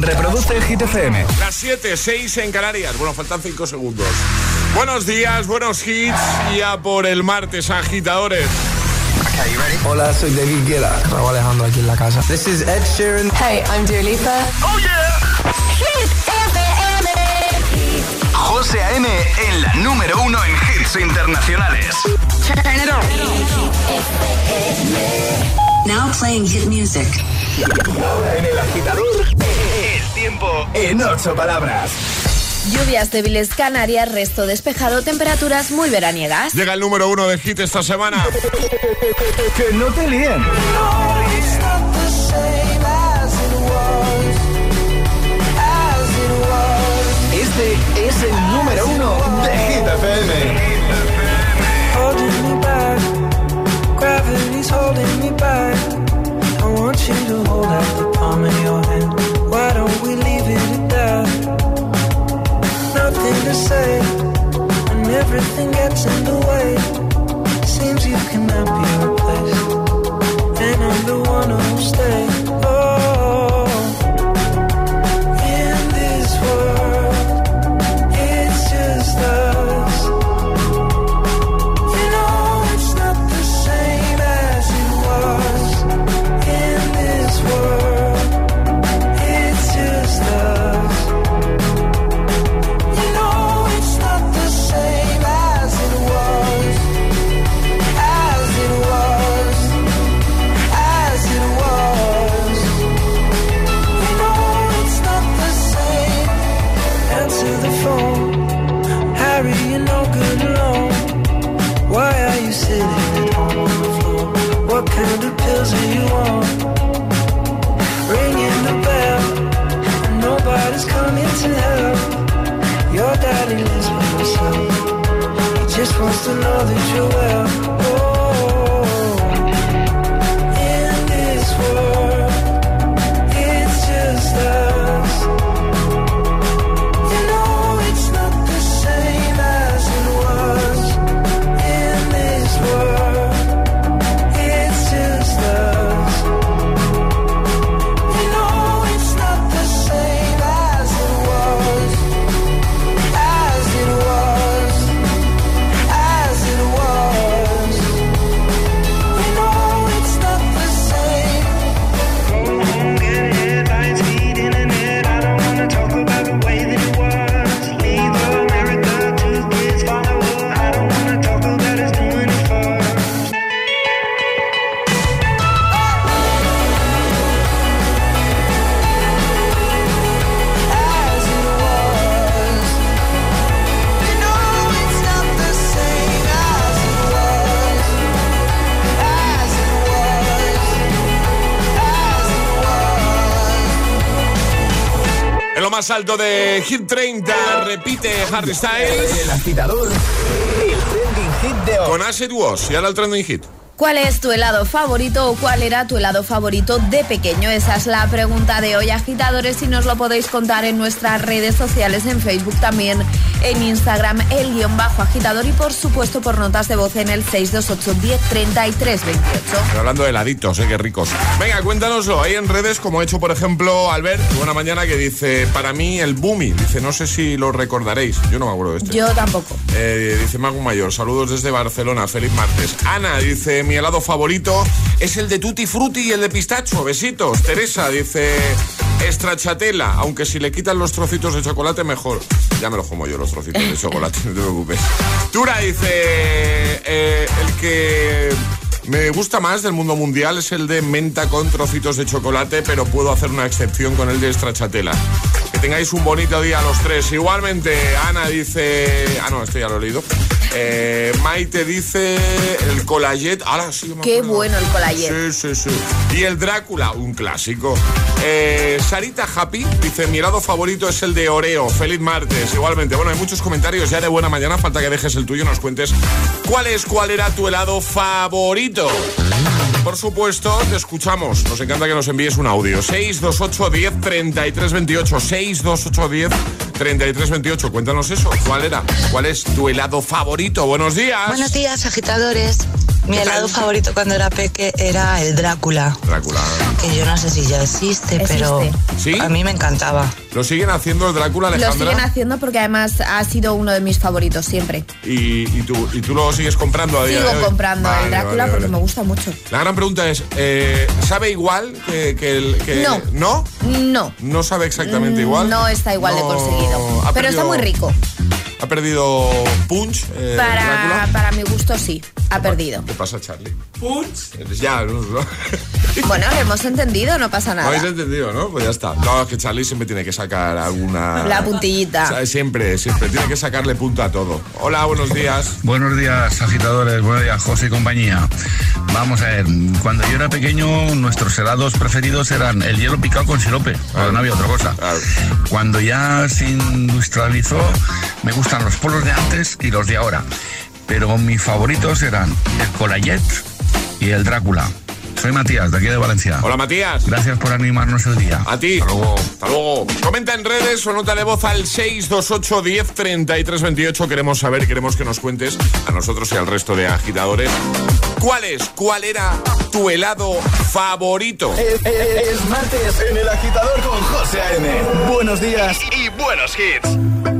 Reproduce el Hit FM. Las 7, 6 en Canarias. Bueno, faltan 5 segundos. Buenos días, buenos hits. Ya por el martes, agitadores. Hola, soy David Guetta. Raúl Alejandro aquí en la casa. This is Ed Sheeran. Hey, I'm Dua Lipa. ¡Oh, yeah! Hit FM. José A.M. en la número uno en hits internacionales. Turn it on. Now playing hit music. En el agitador, tiempo en ocho palabras. Lluvias débiles Canarias, resto despejado, temperaturas muy veraniegas. Llega el número uno de hit esta semana. Que no te líen. Este es el número uno de Hit FM. holding me back. Gravity's holding me back. I want you to hold out the palm of your hand. Don't we leave it at that? Nothing to say, and everything gets in the way. Seems you cannot be replaced, and I'm the one who'll stay. You sitting on the floor? What kind of pills are you on? Ringing the bell, and nobody's coming to help. Your daddy lives by himself. He just wants to know that you're well. Más alto de Hit 30, repite Harry Styles El agitador, el trending hit de hoy. con Acid Was. Y ahora el trending hit. ¿Cuál es tu helado favorito o cuál era tu helado favorito de pequeño? Esa es la pregunta de hoy, agitadores, y nos lo podéis contar en nuestras redes sociales, en Facebook también, en Instagram, el guion bajo agitador y por supuesto por notas de voz en el 628 10 33 28. Estoy hablando de heladitos, ¿eh? Qué ricos. Venga, cuéntanoslo ahí en redes, como ha hecho, por ejemplo, Albert, buena mañana, que dice, para mí, el Boomy. Dice, no sé si lo recordaréis. Yo no me acuerdo de este. Yo tampoco. Eh, dice Mago Mayor, saludos desde Barcelona, feliz martes. Ana dice, mi helado favorito es el de Tutti Frutti y el de pistacho, besitos. Teresa dice, estrachatela, aunque si le quitan los trocitos de chocolate mejor. Ya me los como yo los trocitos de chocolate, no te preocupes. Tura dice, eh, el que... Me gusta más del mundo mundial es el de menta con trocitos de chocolate, pero puedo hacer una excepción con el de estrachatela. Que tengáis un bonito día los tres. Igualmente, Ana dice... Ah, no, esto ya lo he leído. Eh, Maite dice el colayet. Ahora sí, me Qué bueno el colayet. Sí, sí, sí. Y el Drácula, un clásico. Eh, Sarita Happy dice: Mi helado favorito es el de Oreo. Feliz martes. Igualmente, bueno, hay muchos comentarios ya de buena mañana. Falta que dejes el tuyo y nos cuentes cuál es, cuál era tu helado favorito. Por supuesto, te escuchamos. Nos encanta que nos envíes un audio. 628 10 33 28. 628 10 33 28. Cuéntanos eso. ¿Cuál era? ¿Cuál es tu helado favorito? Buenos días. Buenos días, agitadores. Mi helado favorito cuando era peque era el Drácula. Drácula. Que yo no sé si ya existe, pero ¿Sí? a mí me encantaba. Lo siguen haciendo el Drácula, Lo Alejandra. siguen haciendo porque además ha sido uno de mis favoritos siempre. y, y tú, y tú lo sigues comprando a día de Sigo hoy. comprando Vale, el Drácula vale, porque vale. me gusta mucho. La gran pregunta es, eh, ¿sabe igual que, que el... Que, No. ¿No? No. No sabe exactamente igual. No está igual de conseguido. Pero está muy rico. Ha perdido punch. eh, Para, para mi gusto sí, ha perdido. ¿Qué pasa, Charlie? Punch. Ya, no, no. Bueno, lo hemos entendido, no pasa ¿No nada. habéis entendido, no? Pues ya está. No, es que Charlie siempre tiene que sacar alguna... La puntillita. O sea, Siempre, siempre. Tiene que sacarle punta a todo. Hola, buenos días. Buenos días, agitadores. Buenos días, José y compañía. Vamos a ver, cuando yo era pequeño, nuestros helados preferidos eran el hielo picado con sirope, pero no había otra cosa. Cuando ya se industrializó, me gustan los polos de antes y los de ahora. Pero mis favoritos eran el Colayet y el Drácula. Soy Matías, de aquí de Valencia. Hola, Matías. Gracias por animarnos el día. A ti. Hasta luego. Hasta luego. Comenta en redes o nota de voz al 628 10 33 28. Queremos saber, queremos que nos cuentes a nosotros y al resto de agitadores. ¿Cuál es? ¿Cuál era tu helado favorito? Es, es- es martes en el agitador con José A.M. Buenos días y, y buenos hits.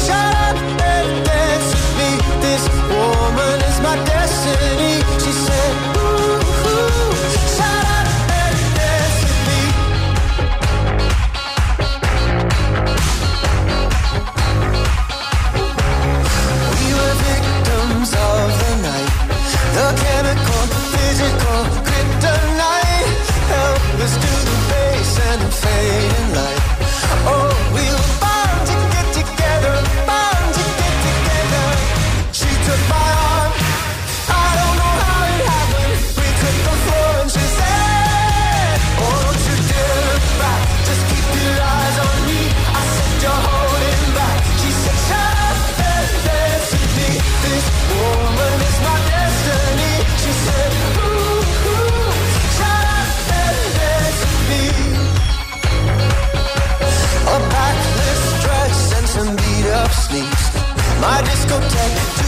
say. My discotheque,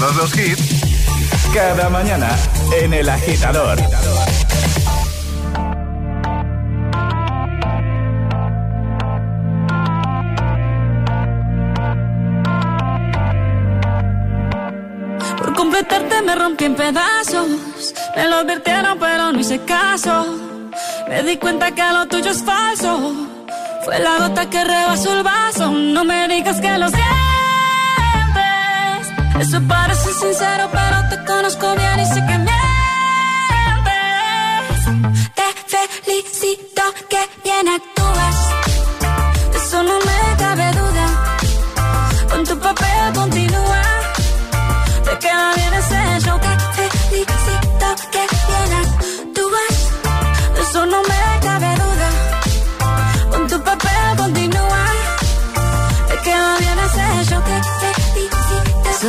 todos los hits cada mañana en El Agitador. Por completarte me rompí en pedazos. Me lo advirtieron, pero no hice caso. Me di cuenta que lo tuyo es falso. Fue la gota que rebasó el vaso. No me digas que lo sientes. Eso parece sincero, pero te conozco bien y sé que mientes. Te felicito que bien actúas.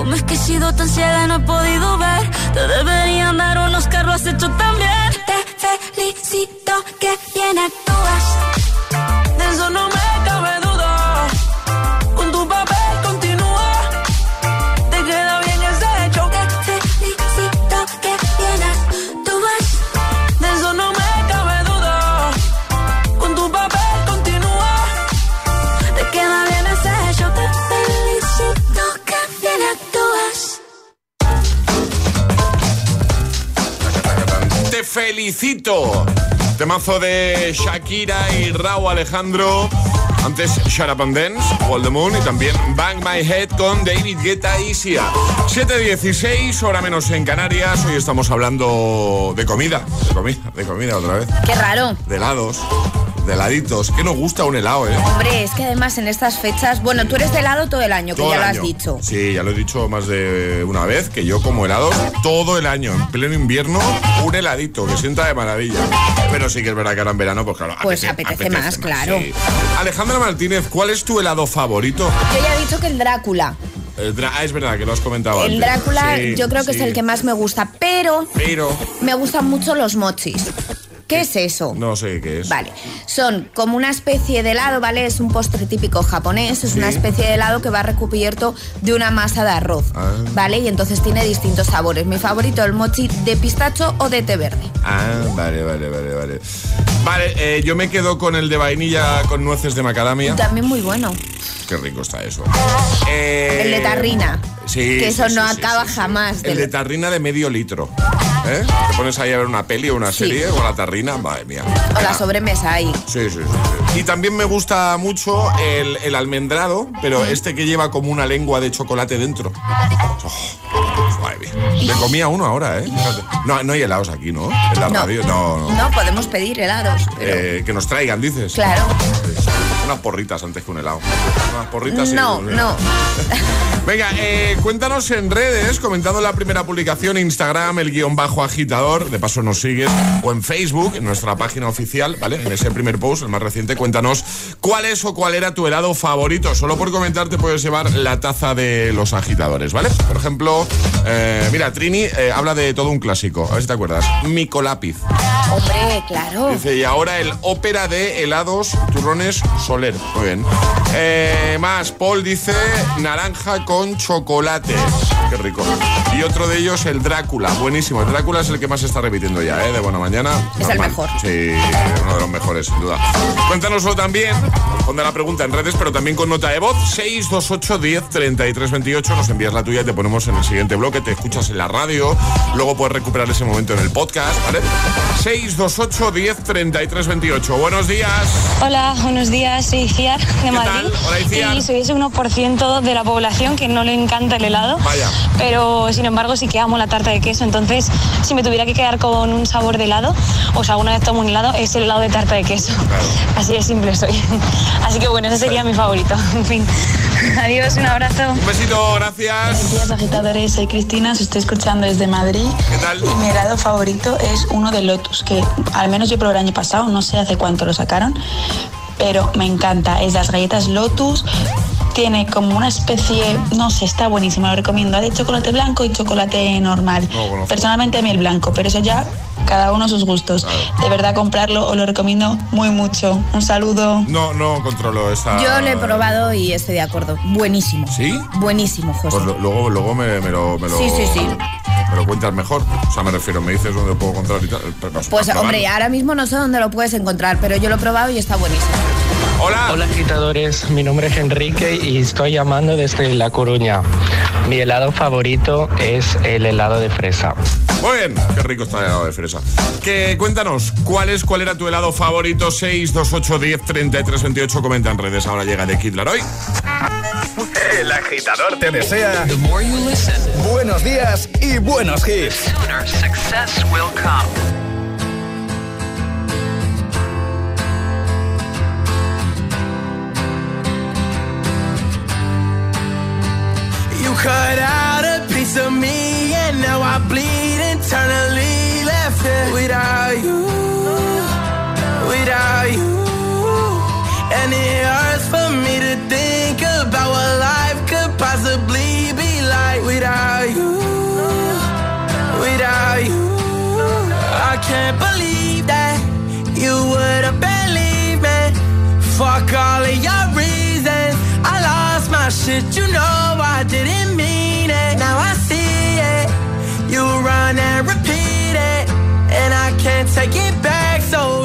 ¿Cómo es que he sido tan ciega y no he podido ver? Te deberían dar unos carros has hecho también. Te felicito que Felicito. Temazo de Shakira y Raúl Alejandro. Antes Shut Up and Dance, All the Moon y también Bang My Head con David Guetta y Sia. 7.16, hora menos en Canarias. Hoy estamos hablando de comida, de comida, de comida otra vez. Qué raro. De helados, de heladitos. Que nos gusta un helado, ¿eh? Hombre, es que además en estas fechas, bueno, tú eres de helado todo el año, que ya lo has año. dicho. Sí, ya lo he dicho más de una vez, que yo como helados todo el año, en pleno invierno, un heladito, que sienta de maravilla. Pero sí que es verdad que ahora en verano, pues claro. Pues apetece más, claro. sí. Alejandra Martínez, ¿cuál es tu helado favorito? Yo ya he dicho que el Drácula. Ah, es verdad que lo has comentado El antes. Drácula Sí, yo creo que sí. es el que más me gusta, pero Pero me gustan mucho los mochis. ¿Qué es eso? no sé qué es. Vale, son como una especie de helado, ¿vale? Es un postre típico japonés, es Sí. una especie de helado que va recubierto de una masa de arroz, Ah. ¿vale? Y entonces tiene distintos sabores. Mi favorito, el mochi de pistacho o de té verde. Ah, vale, vale, vale, vale. Vale, eh, yo me quedo con el de vainilla con nueces de macadamia. También muy bueno. Qué rico está eso. Eh, El de tarrina. Sí. Que eso sí, no sí, acaba sí, jamás. El de- tarrina de medio litro. ¿Eh? Te pones ahí a ver una peli o una serie o la tarrina, madre mía. O la sobremesa ahí. Sí, sí, sí. Y también me gusta mucho el, el almendrado, pero este que lleva como una lengua de chocolate dentro. Oh, madre mía. Me comía uno ahora, ¿eh? No, no hay helados aquí, ¿no? En la No. radio, no, no. No, podemos pedir helados. pero- Eh, que nos traigan, dices. Claro. Unas porritas antes que un helado. Unas porritas y No, no. Venga, eh, cuéntanos en redes, comentando la primera publicación, Instagram, el guion bajo agitador, de paso nos sigues, o en Facebook, en nuestra página oficial, ¿vale? En ese primer post, el más reciente, cuéntanos cuál es o cuál era tu helado favorito. Solo por comentar te puedes llevar la taza de los agitadores, ¿vale? Por ejemplo, eh, mira, Trini eh, habla de todo un clásico, a ver si te acuerdas. Micolápiz. Hombre, claro. Dice, y ahora el ópera de helados turrones Soler. Muy bien. Eh, más, Paul dice naranja con chocolate. Qué rico. Y otro de ellos, el Drácula. Buenísimo. El Drácula es el que más se está repitiendo ya, ¿eh? De buena mañana. Es el mejor. Sí, uno de los mejores, sin duda. Cuéntanoslo también. Responde la pregunta en redes, pero también con nota de voz. 628 10 33 28. Nos envías la tuya y te ponemos en el siguiente bloque. Te escuchas en la radio. Luego puedes recuperar ese momento en el podcast, ¿vale? 628 10 33 28. Buenos días. Hola, buenos días, soy Ciar de Madrid. Hola. Y soy ese 1% de la población que no le encanta el helado. Vaya. Pero sin embargo sí que amo la tarta de queso. Entonces, si me tuviera que quedar con un sabor de helado, o sea, alguna vez tomo un helado, es el helado de tarta de queso. Así de simple soy. Así que bueno, ese sería mi favorito. En fin. Adiós, un abrazo. Un besito, gracias. Buenos días agitadores, soy Cristina, os estoy escuchando desde Madrid. ¿Qué tal? Y mi helado favorito es uno de Lotus, que al menos yo probé el año pasado, no sé hace cuánto lo sacaron, pero me encanta. Es las galletas Lotus, tiene como una especie, no sé, está buenísimo, lo recomiendo. Hay de chocolate blanco y chocolate normal. No conozco. Personalmente a mí el blanco, pero eso ya cada uno sus gustos. De verdad comprarlo os lo recomiendo muy mucho. Un saludo. No, no controlo esa. Yo lo he probado y estoy de acuerdo. Buenísimo. ¿Sí? Buenísimo, José. Pues lo- luego, luego me, me lo, me lo- Sí, sí, sí. Me lo cuentas mejor. O sea, me refiero, me dices dónde lo puedo encontrar y tal. Pues probarlo. hombre, ahora mismo no sé dónde lo puedes encontrar, pero yo lo he probado y está buenísimo. Hola. Hola agitadores, mi nombre es Enrique y estoy llamando desde La Coruña. Mi helado favorito es el helado de fresa. Muy bien, qué rico está el helado de fresa. Que cuéntanos, ¿cuál es, cuál era tu helado favorito? 628 10 33 28. Comenta en redes. Ahora llega de Kid Laroi. El agitador te desea buenos días y buenos hits. You cut out a piece of me, and now I bleed internally. Left it without you, without you. And it hurts for me to think Fuck all of your reasons. I lost my shit, you know I didn't mean it. Now I see it. You run and repeat it. And I can't take it back. So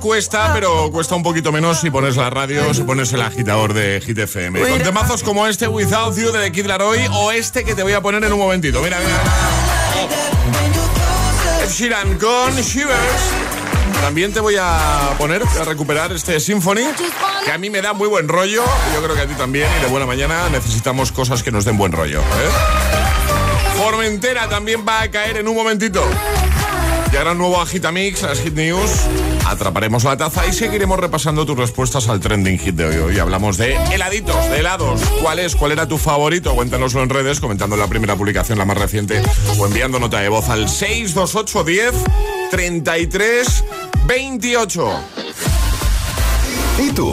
cuesta, pero cuesta un poquito menos si pones la radio, si pones el agitador de Hit FM. Con temazos como este Without You de Kid Laroi o este que te voy a poner en un momentito. Mira, mira. Ed Sheeran con Shivers. También te voy a poner, a recuperar este Symphony, que a mí me da muy buen rollo. Yo creo que a ti también. Y de buena mañana necesitamos cosas que nos den buen rollo. ¿eh? Formentera también va a caer en un momentito. Y ahora un nuevo Agitamix, las Hit News. Atraparemos la taza y seguiremos repasando tus respuestas al trending hit de hoy. Hoy hablamos de heladitos, de helados. ¿Cuál es? ¿Cuál era tu favorito? Cuéntanoslo en redes, comentando en la primera publicación, la más reciente, o enviando nota de voz al 628 10 33 28. ¿Y tú?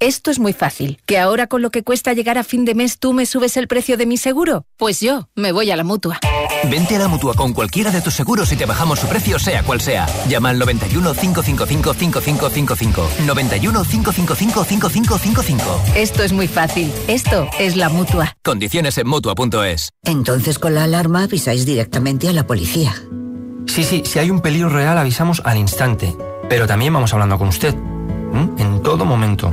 Esto es muy fácil. ¿Que ahora con lo que cuesta llegar a fin de mes tú me subes el precio de mi seguro? Pues yo me voy a la mutua. Vente a la mutua con cualquiera de tus seguros y te bajamos su precio, sea cual sea. Llama al 91 555 5555. 91 555 5555. Esto es muy fácil. Esto es la mutua. Condiciones en mutua.es. Entonces con la alarma avisáis directamente a la policía. Sí, sí, si hay un peligro real avisamos al instante. Pero también vamos hablando con usted. ¿m? En todo momento.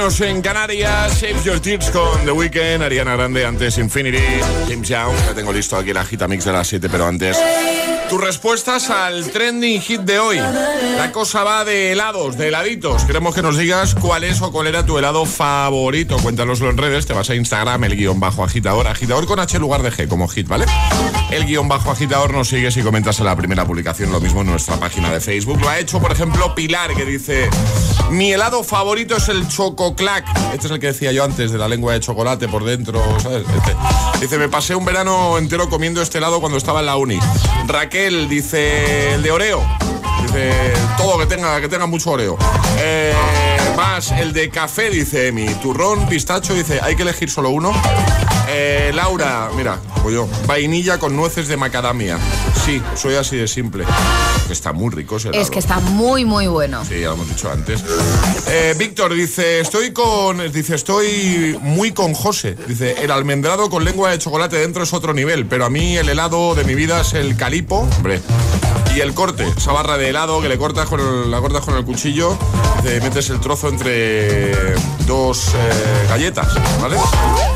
Menos en Canarias. Save Your Tears con The Weeknd, Ariana Grande, antes Infinity, James Young. Ya tengo listo aquí la gita mix de las 7, pero antes. Tus respuestas al trending hit de hoy. La cosa va de helados, de heladitos. Queremos que nos digas cuál es o cuál era tu helado favorito. Cuéntanoslo en redes, te vas a Instagram, el guion bajo agitador, agitador con H lugar de G como hit, ¿vale? El guion bajo agitador nos sigues y comentas en la primera publicación, lo mismo en nuestra página de Facebook. Lo ha hecho, por ejemplo, Pilar, que dice: Mi helado favorito es el chococlac. Este es el que decía yo antes, de la lengua de chocolate por dentro. Este. Dice: Me pasé un verano entero comiendo este helado cuando estaba en la uni. Raquel dice: El de Oreo. Dice: Todo que tenga, que tenga mucho Oreo. Eh, más el de café, dice Emi. Turrón, pistacho, dice: Hay que elegir solo uno. Eh, Laura, mira, como yo, vainilla con nueces de macadamia. Sí, soy así de simple. Está muy rico ese helado. Es que está muy, muy bueno. Sí, ya lo hemos dicho antes. Eh, Víctor dice, estoy con. Dice, estoy muy con José. Dice, el almendrado con lengua de chocolate dentro es otro nivel, pero a mí el helado de mi vida es el calipo, hombre. Y el corte, esa barra de helado que le cortas con el, la cortas con el cuchillo, te metes el trozo entre dos eh, galletas, ¿vale?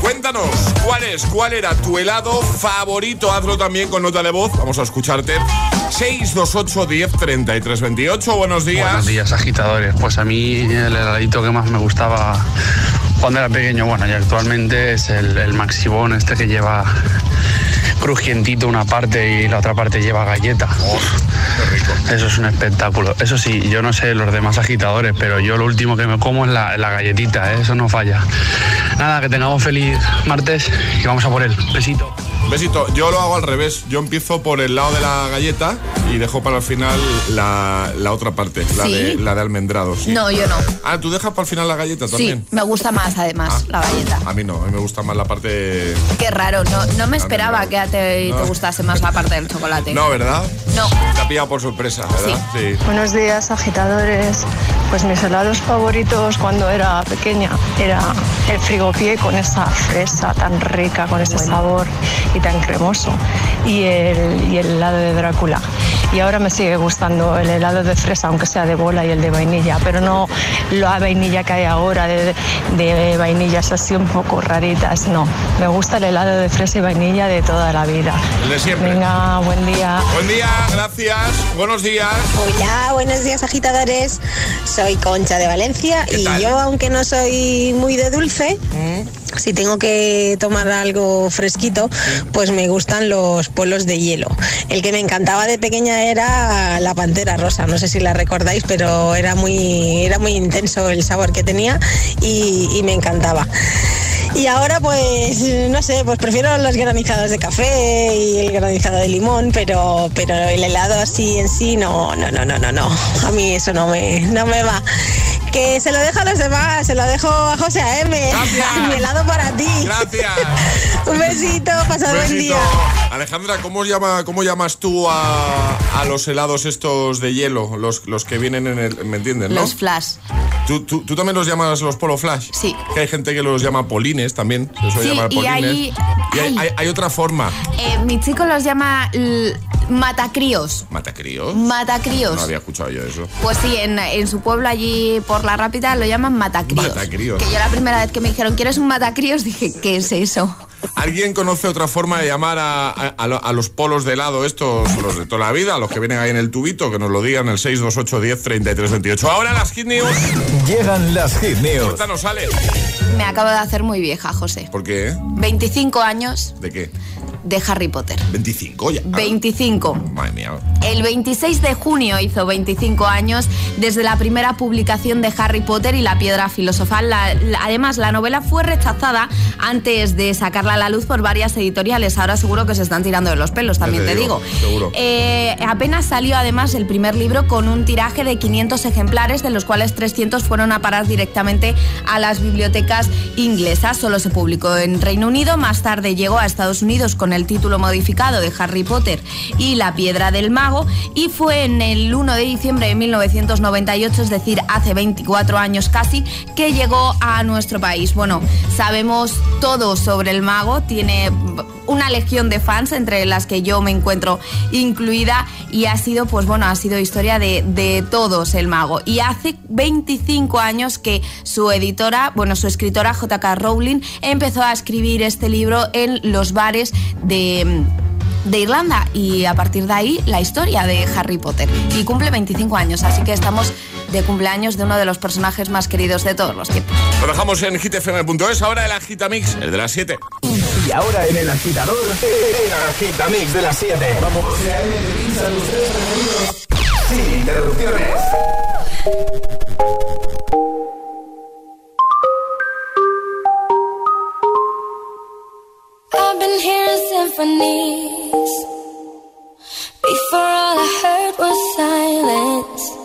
Cuéntanos, ¿cuál es? ¿Cuál era tu helado favorito? Hazlo también con nota de voz. Vamos a escucharte. 628 10 33 28. Buenos días. Buenos días, agitadores. Pues a mí el heladito que más me gustaba cuando era pequeño, bueno, y actualmente es el, el Maxibón, este que lleva crujientito una parte y la otra parte lleva galleta. Eso es un espectáculo. Eso sí, yo no sé los demás agitadores, pero yo lo último que me como es la, la galletita, ¿eh? eso no falla. Nada, que tengamos feliz martes y vamos a por él. Besito. Besito, yo lo hago al revés. Yo empiezo por el lado de la galleta y dejo para el final la, la otra parte, la, de, la de almendrado. sí. No, yo no. Ah, ¿tú dejas para el final la galleta también? Sí, me gusta más además la galleta. A mí no, a mí me gusta más la parte... Qué raro, no, no me esperaba que a te, te No. gustase más la parte del chocolate. No, ¿verdad? No. Te ha pillado por sorpresa, ¿verdad? Sí. Buenos días, agitadores. Pues mis helados favoritos cuando era pequeña era el frigopié con esa fresa tan rica, con ese sabor y tan cremoso. Y el, y el helado de Drácula. Y ahora me sigue gustando el helado de fresa, aunque sea de bola y el de vainilla, pero no la vainilla que hay ahora, de, de vainillas así un poco raritas, no. Me gusta el helado de fresa y vainilla de toda la vida. El de siempre. Venga, buen día. Buen día, gracias. Buenos días. Hola, buenos días agitadores. Soy Concha de Valencia y yo, aunque no soy muy de dulce, si tengo que tomar algo fresquito, pues me gustan los polos de hielo. El que me encantaba de pequeña era la pantera rosa. No sé si la recordáis, pero era muy, era muy intenso el sabor que tenía y, me encantaba. Y ahora pues no sé, pues prefiero los granizados de café y el granizado de limón, pero, pero el helado así en sí no, no, no, no, no, no. A mí eso no me, no me va. Que se lo dejo a los demás, se lo dejo a José A.M. Mi helado para ti. Gracias. Un besito, pasad buen Besito. día. Alejandra, ¿cómo, llama, ¿cómo llamas tú a, a los helados estos de hielo? Los, los que vienen en el... ¿Me entiendes, no? Los flash. ¿Tú, tú, tú también los llamas los polo flash? Sí. Que hay gente que los llama polines también. Se suele Sí, llamar y hay- Y hay, hay- hay otra forma. Eh, mi chico los llama matacríos. ¿Matacríos? Matacríos. No había escuchado yo eso. Pues sí, en, en su pueblo allí por la rápida lo llaman matacríos. Matacríos. Que yo la primera vez que me dijeron, ¿quieres un matacríos? Dije, ¿qué es eso? ¿Alguien conoce otra forma de llamar a, a- a lo- a los polos de helado estos, los de toda la vida, los que vienen ahí en el tubito? Que nos lo digan el 628 10 33 28. Ahora las Hit News. Llegan las Hit News. Cuéntanos, sale. Me acabo de hacer muy vieja, José. ¿Por qué? 25 años ¿De qué? De Harry Potter. 25 ya. 25. Madre mía. El 26 de junio hizo 25 años desde la primera publicación de Harry Potter y la piedra filosofal. La- la- además, la novela fue rechazada antes de sacarla a la luz por varias editoriales. Ahora seguro que se están tirando de los pelos, también te, te digo. digo, seguro. Eh, apenas salió además el primer libro con un tiraje de 500 ejemplares, de los cuales 300 fueron a parar directamente a las bibliotecas inglesas. Solo se publicó en Reino Unido, más tarde llegó a Estados Unidos con el título modificado de Harry Potter y la piedra del mago y fue en el 1 de diciembre de 1998, es decir, hace 24 años casi, que llegó a nuestro país. Bueno, sabemos todo sobre el mago, tiene una legión de fans, entre las que yo me encuentro incluida, y ha sido, pues bueno, ha sido historia de, de todos el mago. Y hace 25 años que su editora, bueno, su escritora JK Rowling empezó a escribir este libro en los bares de de Irlanda y a partir de ahí la historia de Harry Potter. Y cumple 25 años, así que estamos de cumpleaños de uno de los personajes más queridos de todos los tiempos. Lo dejamos en hitfm.es, ahora el Agitamix, el de las 7. Y ahora en el agitador, el Agitamix de las 7. Vamos. Sin interrupciones. I've been hearing symphonies. Before all I heard was silence.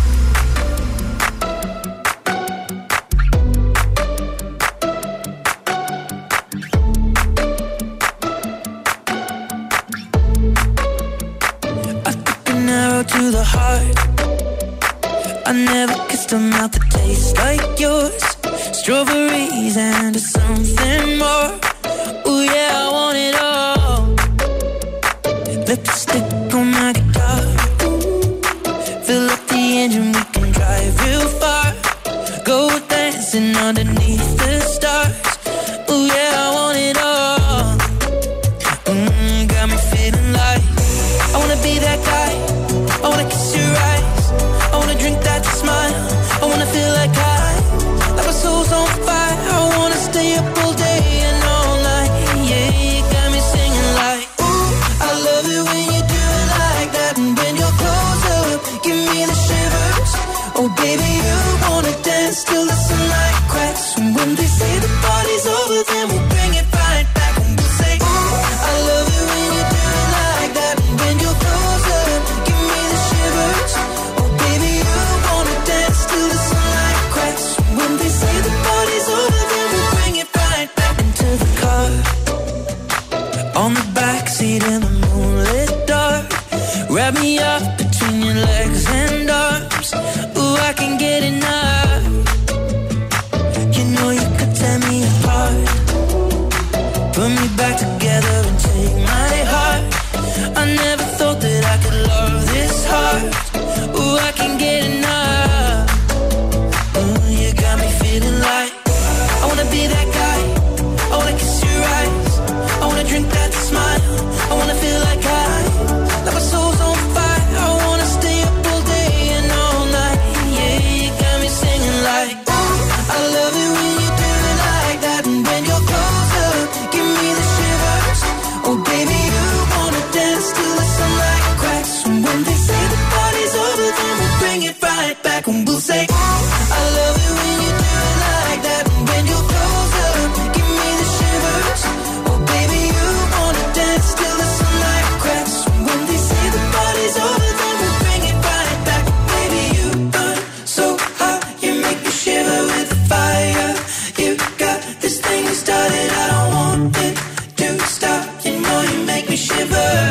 river.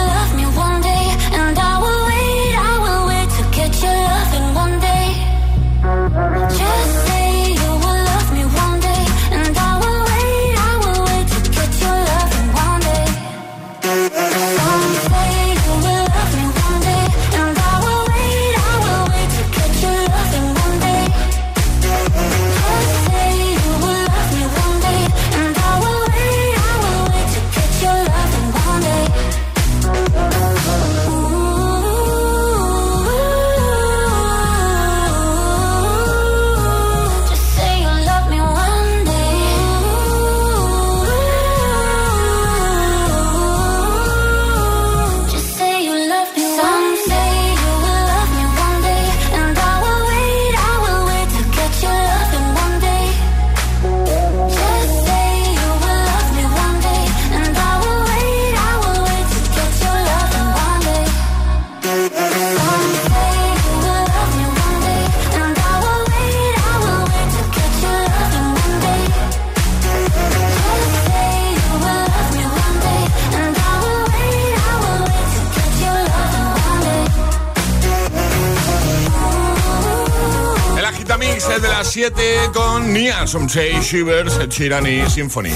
7 con Nia, Some Say Shivers, Ed Sheeran y Symphony.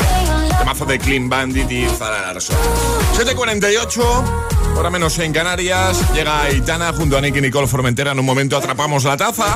Temazo de Clean Bandit y Zara Larson. 7.48, hora menos en Canarias. Llega Aitana junto a Nicky Nicole Formentera. En un momento atrapamos la taza.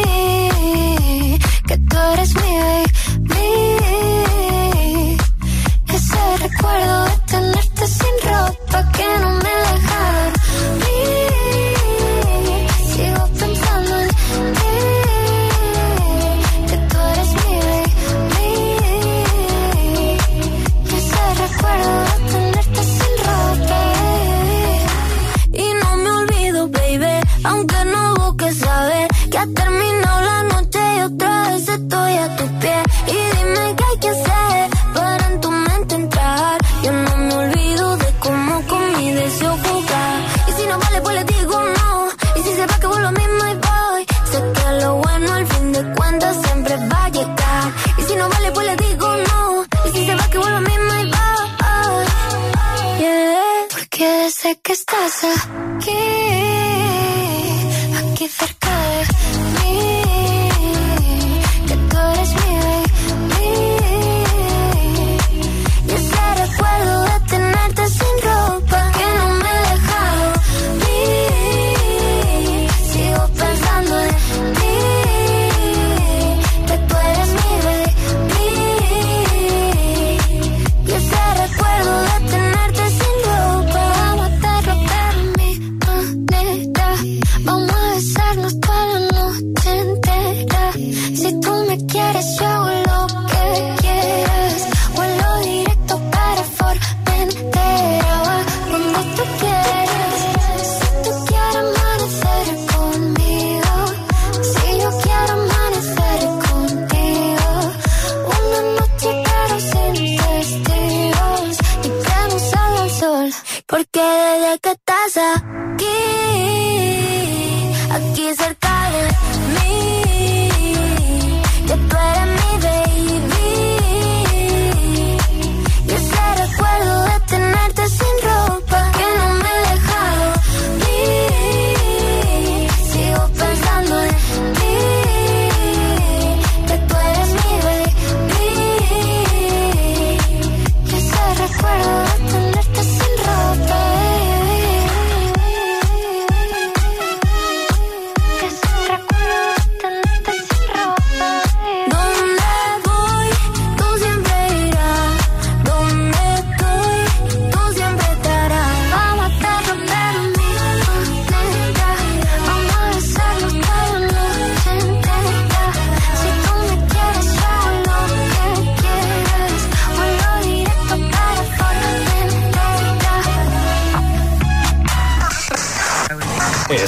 que tú eres aquí cerca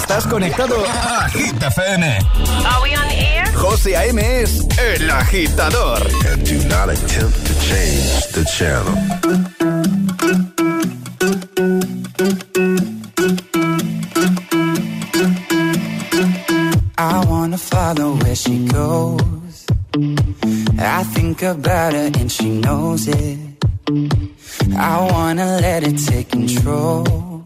Estás conectado a Hit FM. Are we on air? José A.M. es el agitador. And do not attempt to change the channel. I wanna follow where she goes. I think about her and she knows it. I wanna let it take control.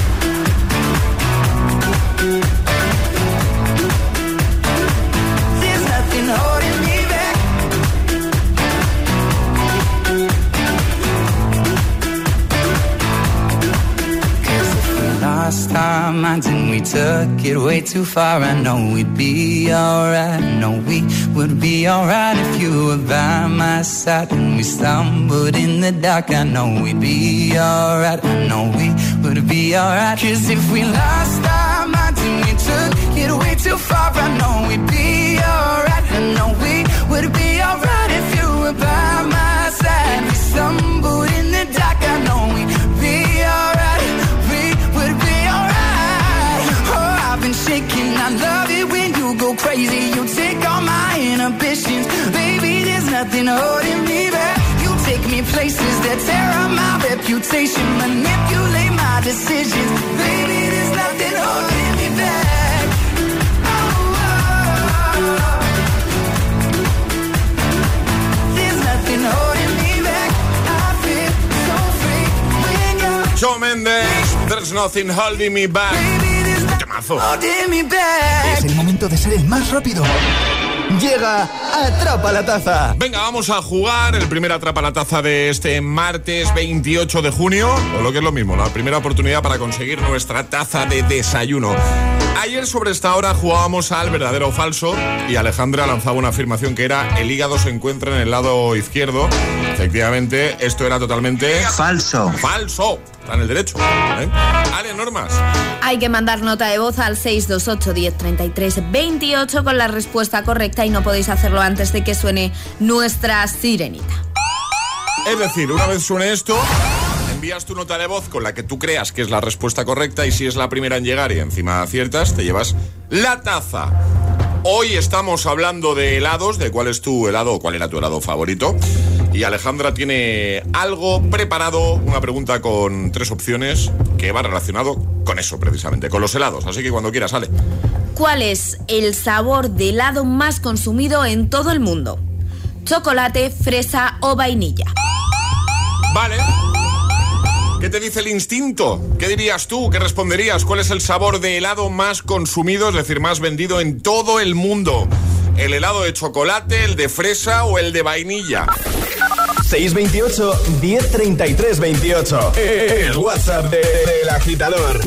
Our minds and we took it way too far, I know we'd be alright. I know we would be alright if you were by my side. And we stumbled in the dark, I know we'd be alright. I know we would be alright. Cause if we lost our minds and we took it way too far, I know we'd be alright. I know we would be alright if you were by my side. We stumbled crazy. You take all my inhibitions, baby. There's nothing holding me back. You take me places that tear up my reputation, manipulate my decisions, baby. There's nothing holding me back. Oh, oh, oh. There's nothing holding me back. I feel so free when you're Shawn Mendes, There's Nothing Holding Me Back. Temazo. Es el momento de ser el más rápido. Llega Atrapa la Taza. Venga, vamos a jugar el primer Atrapa la Taza de este martes 28 de junio, o lo que es lo mismo, la primera oportunidad para conseguir nuestra taza de desayuno. Ayer sobre esta hora jugábamos al verdadero o falso y Alejandra lanzaba una afirmación que era el hígado se encuentra en el lado izquierdo. Efectivamente, esto era totalmente... Falso. Falso. Está en el derecho. ¿eh? Ale, normas. Hay que mandar nota de voz al 628 1033 28 con la respuesta correcta y no podéis hacerlo antes de que suene nuestra sirenita. Es decir, una vez suene esto, envías tu nota de voz con la que tú creas que es la respuesta correcta y si es la primera en llegar y encima aciertas, te llevas la taza. Hoy estamos hablando de helados, de cuál es tu helado o cuál era tu helado favorito. Y Alejandra tiene algo preparado, una pregunta con tres opciones que va relacionado con eso precisamente, con los helados. Así que cuando quieras, sale. ¿Cuál es el sabor de helado más consumido en todo el mundo? ¿Chocolate, fresa o vainilla? Vale. ¿Qué te dice el instinto? ¿Qué dirías tú? ¿Qué responderías? ¿Cuál es el sabor de helado más consumido, es decir, más vendido en todo el mundo? ¿El helado de chocolate, el de fresa o el de vainilla? 628 1033 28. El WhatsApp de- del agitador.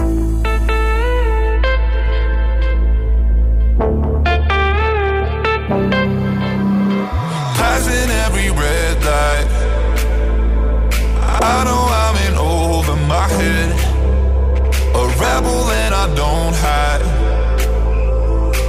Passing every red light. I know I'm in over my head. A rebel and I don't hide.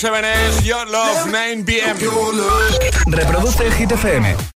7 es Your Love 9 PM. Reproduce el Hit FM.